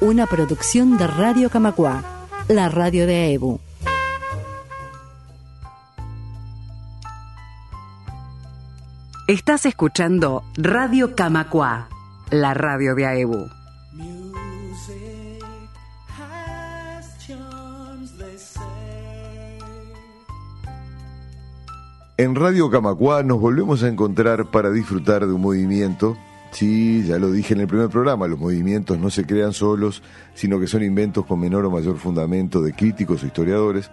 Una producción de Radio Camacua, la radio de AEBU. Estás escuchando Radio Camacua, la radio de AEBU. En Radio Camacua nos volvemos a encontrar para disfrutar de un movimiento. Sí, ya lo dije en el primer programa, los movimientos no se crean solos, sino que son inventos con menor o mayor fundamento de críticos o historiadores.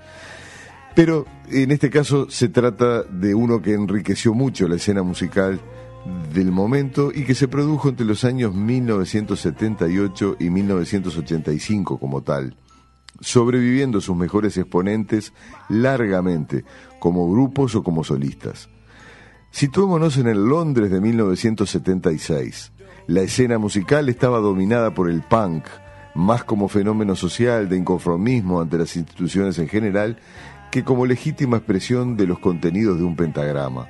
Pero en este caso se trata de uno que enriqueció mucho la escena musical del momento y que se produjo entre los años 1978 y 1985 como tal sobreviviendo sus mejores exponentes largamente, como grupos o como solistas. Situémonos en el Londres de 1976. La escena musical estaba dominada por el punk, más como fenómeno social de inconformismo ante las instituciones en general que como legítima expresión de los contenidos de un pentagrama.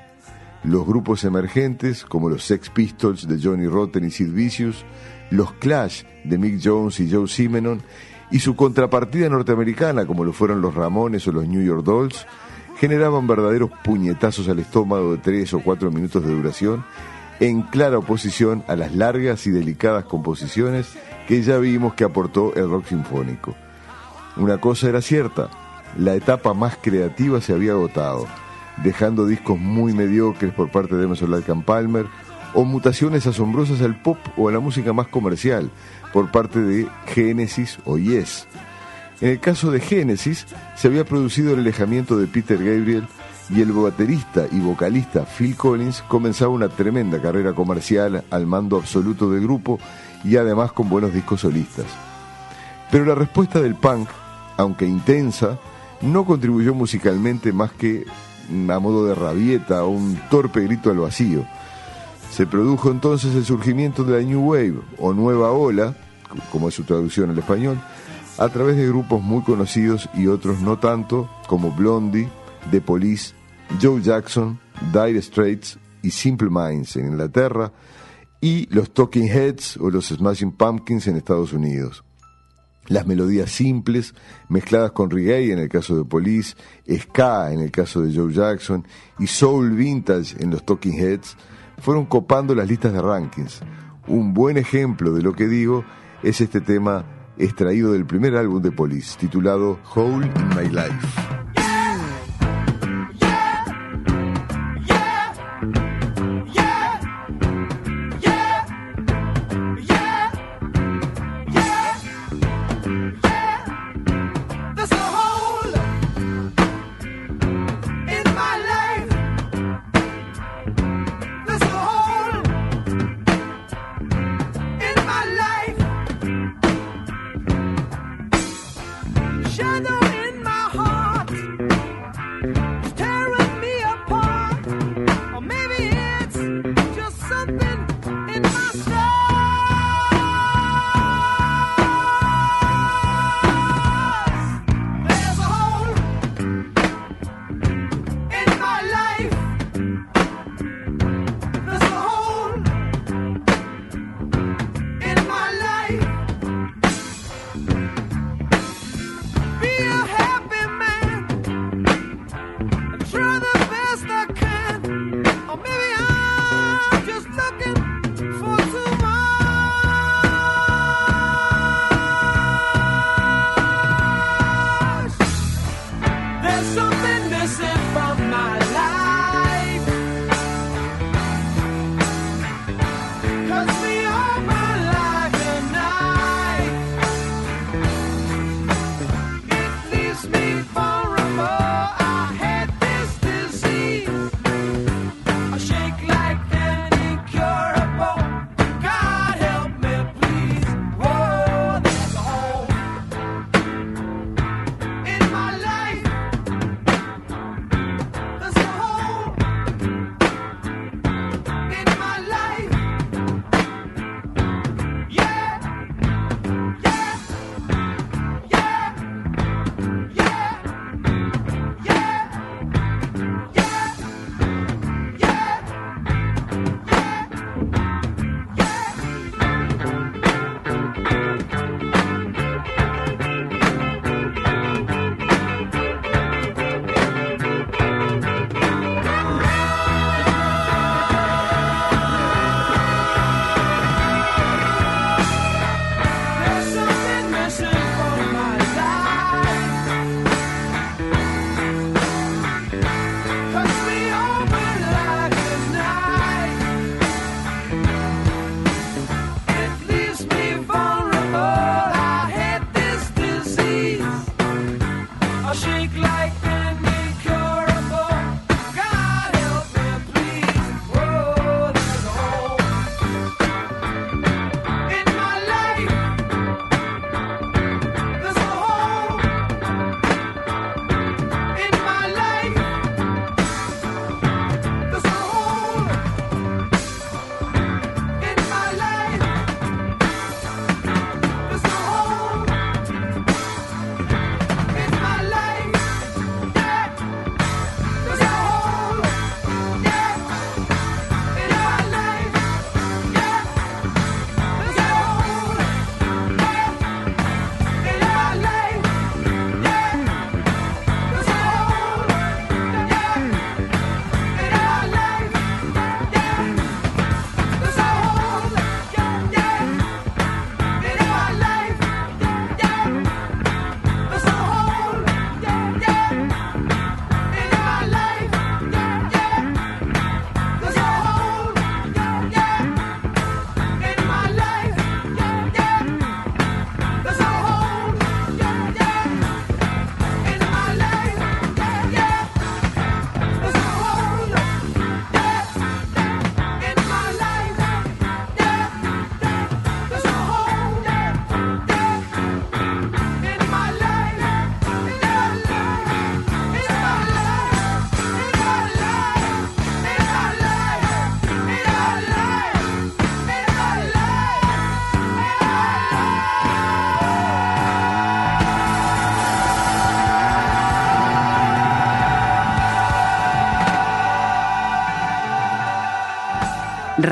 Los grupos emergentes, como los Sex Pistols de Johnny Rotten y Sid Vicious, los Clash de Mick Jones y Joe Simenon, y su contrapartida norteamericana, como lo fueron los Ramones o los New York Dolls, generaban verdaderos puñetazos al estómago de tres o cuatro minutos de duración, en clara oposición a las largas y delicadas composiciones que ya vimos que aportó el rock sinfónico. Una cosa era cierta, la etapa más creativa se había agotado, dejando discos muy mediocres por parte de Emerson Lake Palmer o mutaciones asombrosas al pop o a la música más comercial, por parte de Genesis o Yes. En el caso de Genesis, se había producido el alejamiento de Peter Gabriel y el baterista y vocalista Phil Collins comenzaba una tremenda carrera comercial al mando absoluto del grupo y además con buenos discos solistas. Pero la respuesta del punk, aunque intensa, no contribuyó musicalmente más que a modo de rabieta o un torpe grito al vacío. Se produjo entonces el surgimiento de la New Wave o Nueva Ola, como es su traducción al español, a través de grupos muy conocidos y otros no tanto, como Blondie, The Police, Joe Jackson, Dire Straits y Simple Minds en Inglaterra, y los Talking Heads o los Smashing Pumpkins en Estados Unidos. Las melodías simples, mezcladas con reggae en el caso de Police, ska en el caso de Joe Jackson y soul vintage en los Talking Heads, fueron copando las listas de rankings. Un buen ejemplo de lo que digo es este tema extraído del primer álbum de Police, titulado Hole in My Life.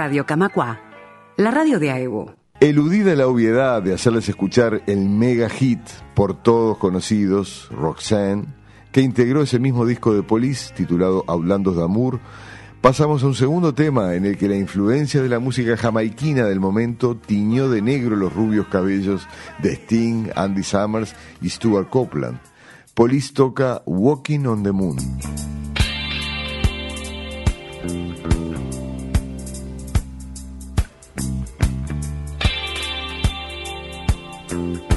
Radio Camacua, la radio de AEBU. Eludida la obviedad de hacerles escuchar el mega hit por todos conocidos, Roxanne, que integró ese mismo disco de Police titulado Hablando de Amour, pasamos a un segundo tema en el que la influencia de la música jamaiquina del momento tiñó de negro los rubios cabellos de Sting, Andy Summers y Stuart Copeland. Police toca Walking on the Moon. Walking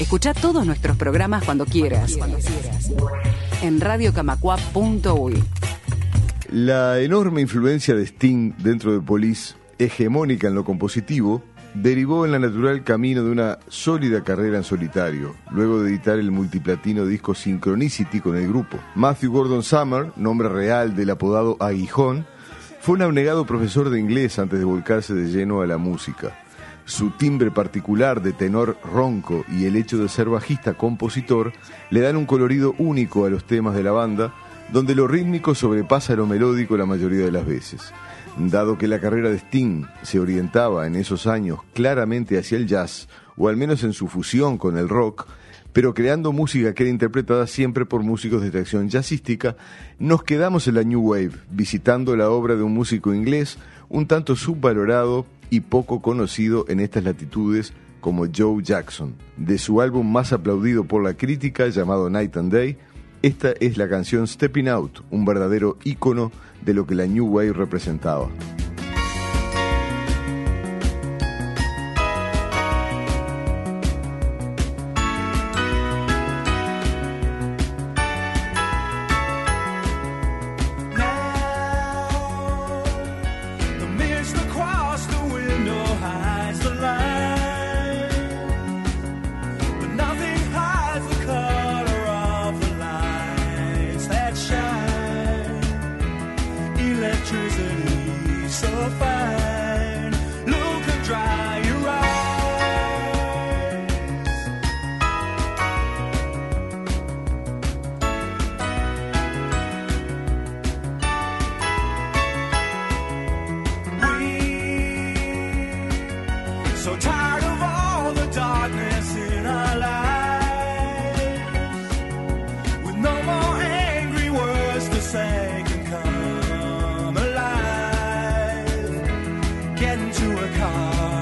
Escucha todos nuestros programas cuando quieras. En radiocamacua.uy. La enorme influencia de Sting dentro de Police, hegemónica en lo compositivo, derivó en la natural camino de una sólida carrera en solitario, luego de editar el multiplatino disco Synchronicity con el grupo. Matthew Gordon Summer, nombre real del apodado Aguijón, fue un abnegado profesor de inglés antes de volcarse de lleno a la música. Su timbre particular de tenor ronco y el hecho de ser bajista compositor le dan un colorido único a los temas de la banda, donde lo rítmico sobrepasa lo melódico la mayoría de las veces. Dado que la carrera de Sting se orientaba en esos años claramente hacia el jazz, o al menos en su fusión con el rock, pero creando música que era interpretada siempre por músicos de tracción jazzística, nos quedamos en la New Wave, visitando la obra de un músico inglés un tanto subvalorado y poco conocido en estas latitudes como Joe Jackson. De su álbum más aplaudido por la crítica llamado Night and Day, esta es la canción Stepping Out, un verdadero ícono de lo que la New Wave representaba. into a car.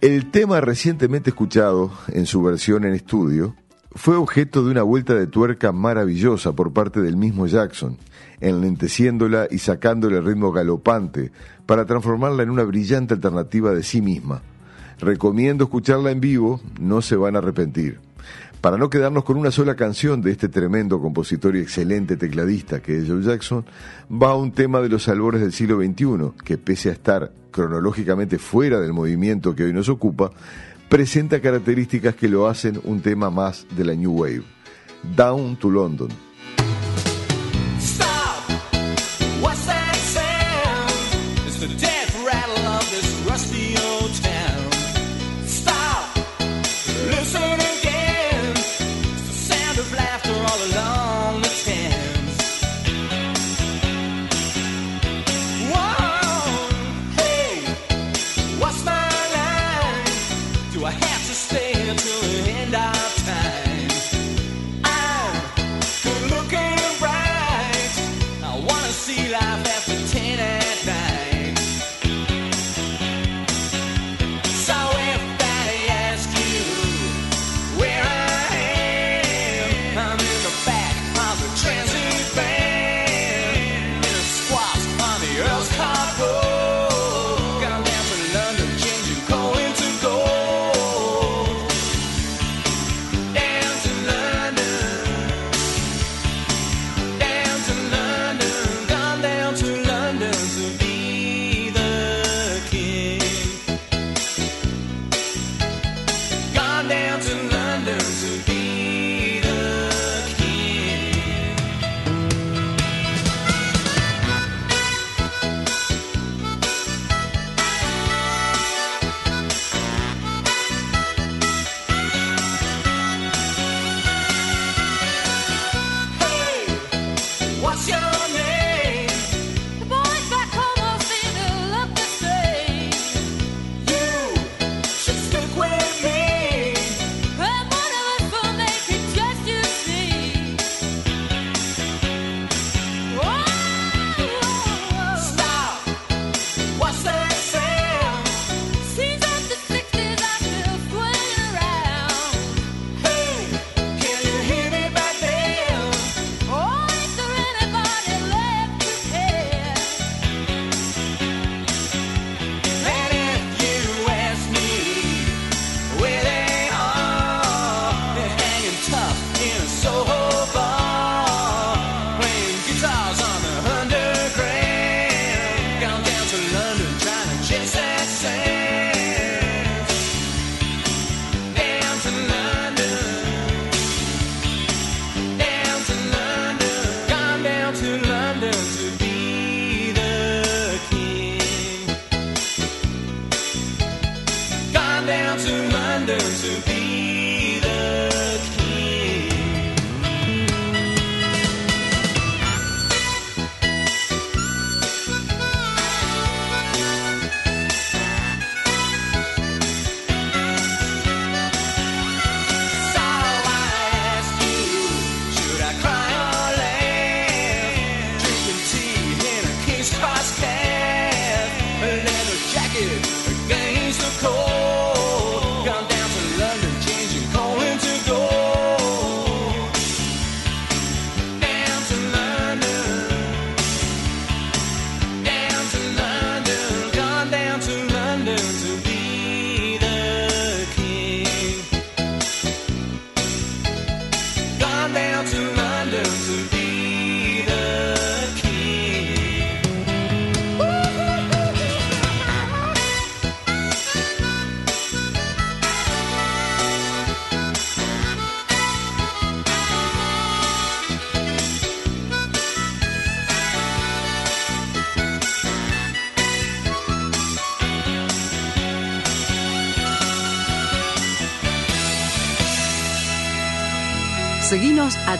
El tema recientemente escuchado, en su versión en estudio, fue objeto de una vuelta de tuerca maravillosa por parte del mismo Jackson, enlenteciéndola y sacándole el ritmo galopante para transformarla en una brillante alternativa de sí misma. Recomiendo escucharla en vivo, no se van a arrepentir. Para no quedarnos con una sola canción de este tremendo compositor y excelente tecladista que es Joe Jackson, va un tema de los albores del siglo XXI, que pese a estar cronológicamente fuera del movimiento que hoy nos ocupa, presenta características que lo hacen un tema más de la New Wave. Down to London.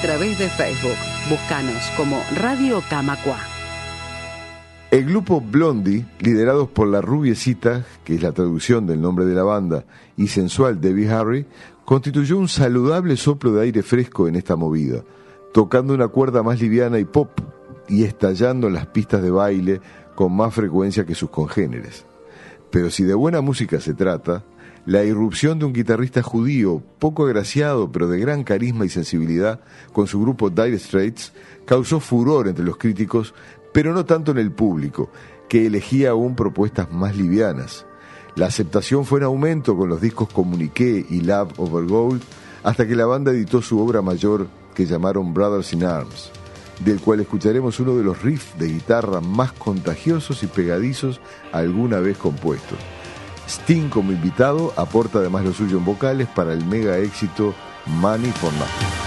Través de Facebook. Búscanos como Radio Camacua. El grupo Blondie, liderados por la rubiecita, que es la traducción del nombre de la banda, y sensual Debbie Harry, constituyó un saludable soplo de aire fresco en esta movida, tocando una cuerda más liviana y pop, y estallando en las pistas de baile con más frecuencia que sus congéneres. Pero si de buena música se trata, la irrupción de un guitarrista judío, poco agraciado pero de gran carisma y sensibilidad, con su grupo Dire Straits, causó furor entre los críticos, pero no tanto en el público, que elegía aún propuestas más livianas. La aceptación fue en aumento con los discos Comuniqué y Love Over Gold, hasta que la banda editó su obra mayor que llamaron Brothers in Arms, del cual escucharemos uno de los riffs de guitarra más contagiosos y pegadizos alguna vez compuestos. Sting como invitado aporta además lo suyo en vocales para el mega éxito Money for Nothing.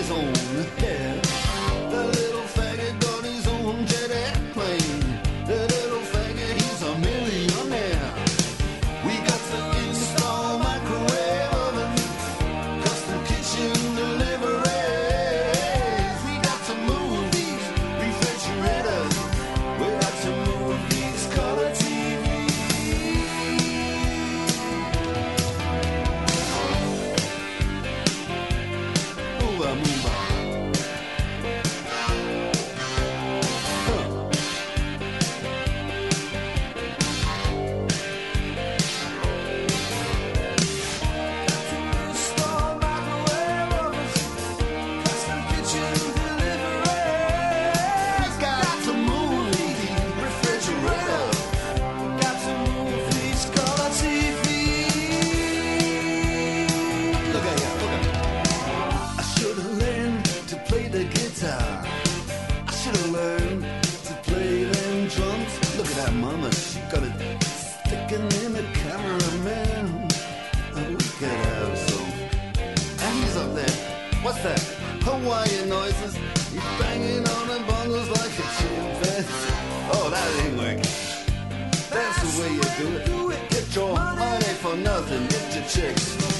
precisam way you do it. Get your money for nothing, get your chicks.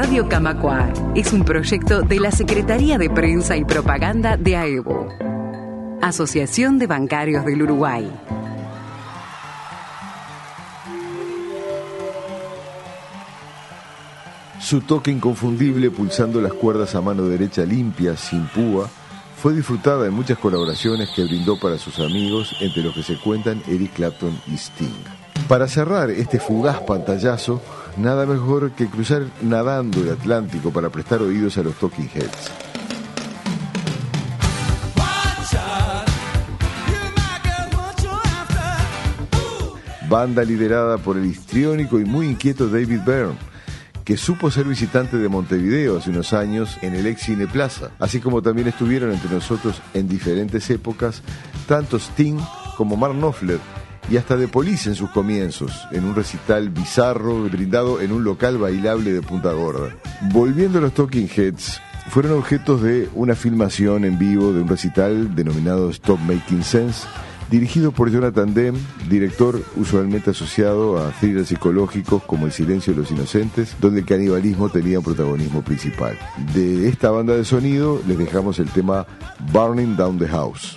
Radio Camacua es un proyecto de la Secretaría de Prensa y Propaganda de AEBO, Asociación de Bancarios del Uruguay. Su toque inconfundible pulsando las cuerdas a mano derecha limpia, sin púa, fue disfrutada en muchas colaboraciones que brindó para sus amigos, entre los que se cuentan Eric Clapton y Sting. Para cerrar este fugaz pantallazo, nada mejor que cruzar nadando el Atlántico para prestar oídos a los Talking Heads. Banda liderada por el histriónico y muy inquieto David Byrne, que supo ser visitante de Montevideo hace unos años en el ex Cine Plaza, así como también estuvieron entre nosotros en diferentes épocas tanto Sting como Mark Knopfler y hasta de Police en sus comienzos, en un recital bizarro brindado en un local bailable de Punta Gorda. Volviendo a los Talking Heads, fueron objetos de una filmación en vivo de un recital denominado Stop Making Sense, dirigido por Jonathan Demme, director usualmente asociado a thrillers psicológicos como El silencio de los inocentes, donde el canibalismo tenía un protagonismo principal. De esta banda de sonido les dejamos el tema Burning Down the House.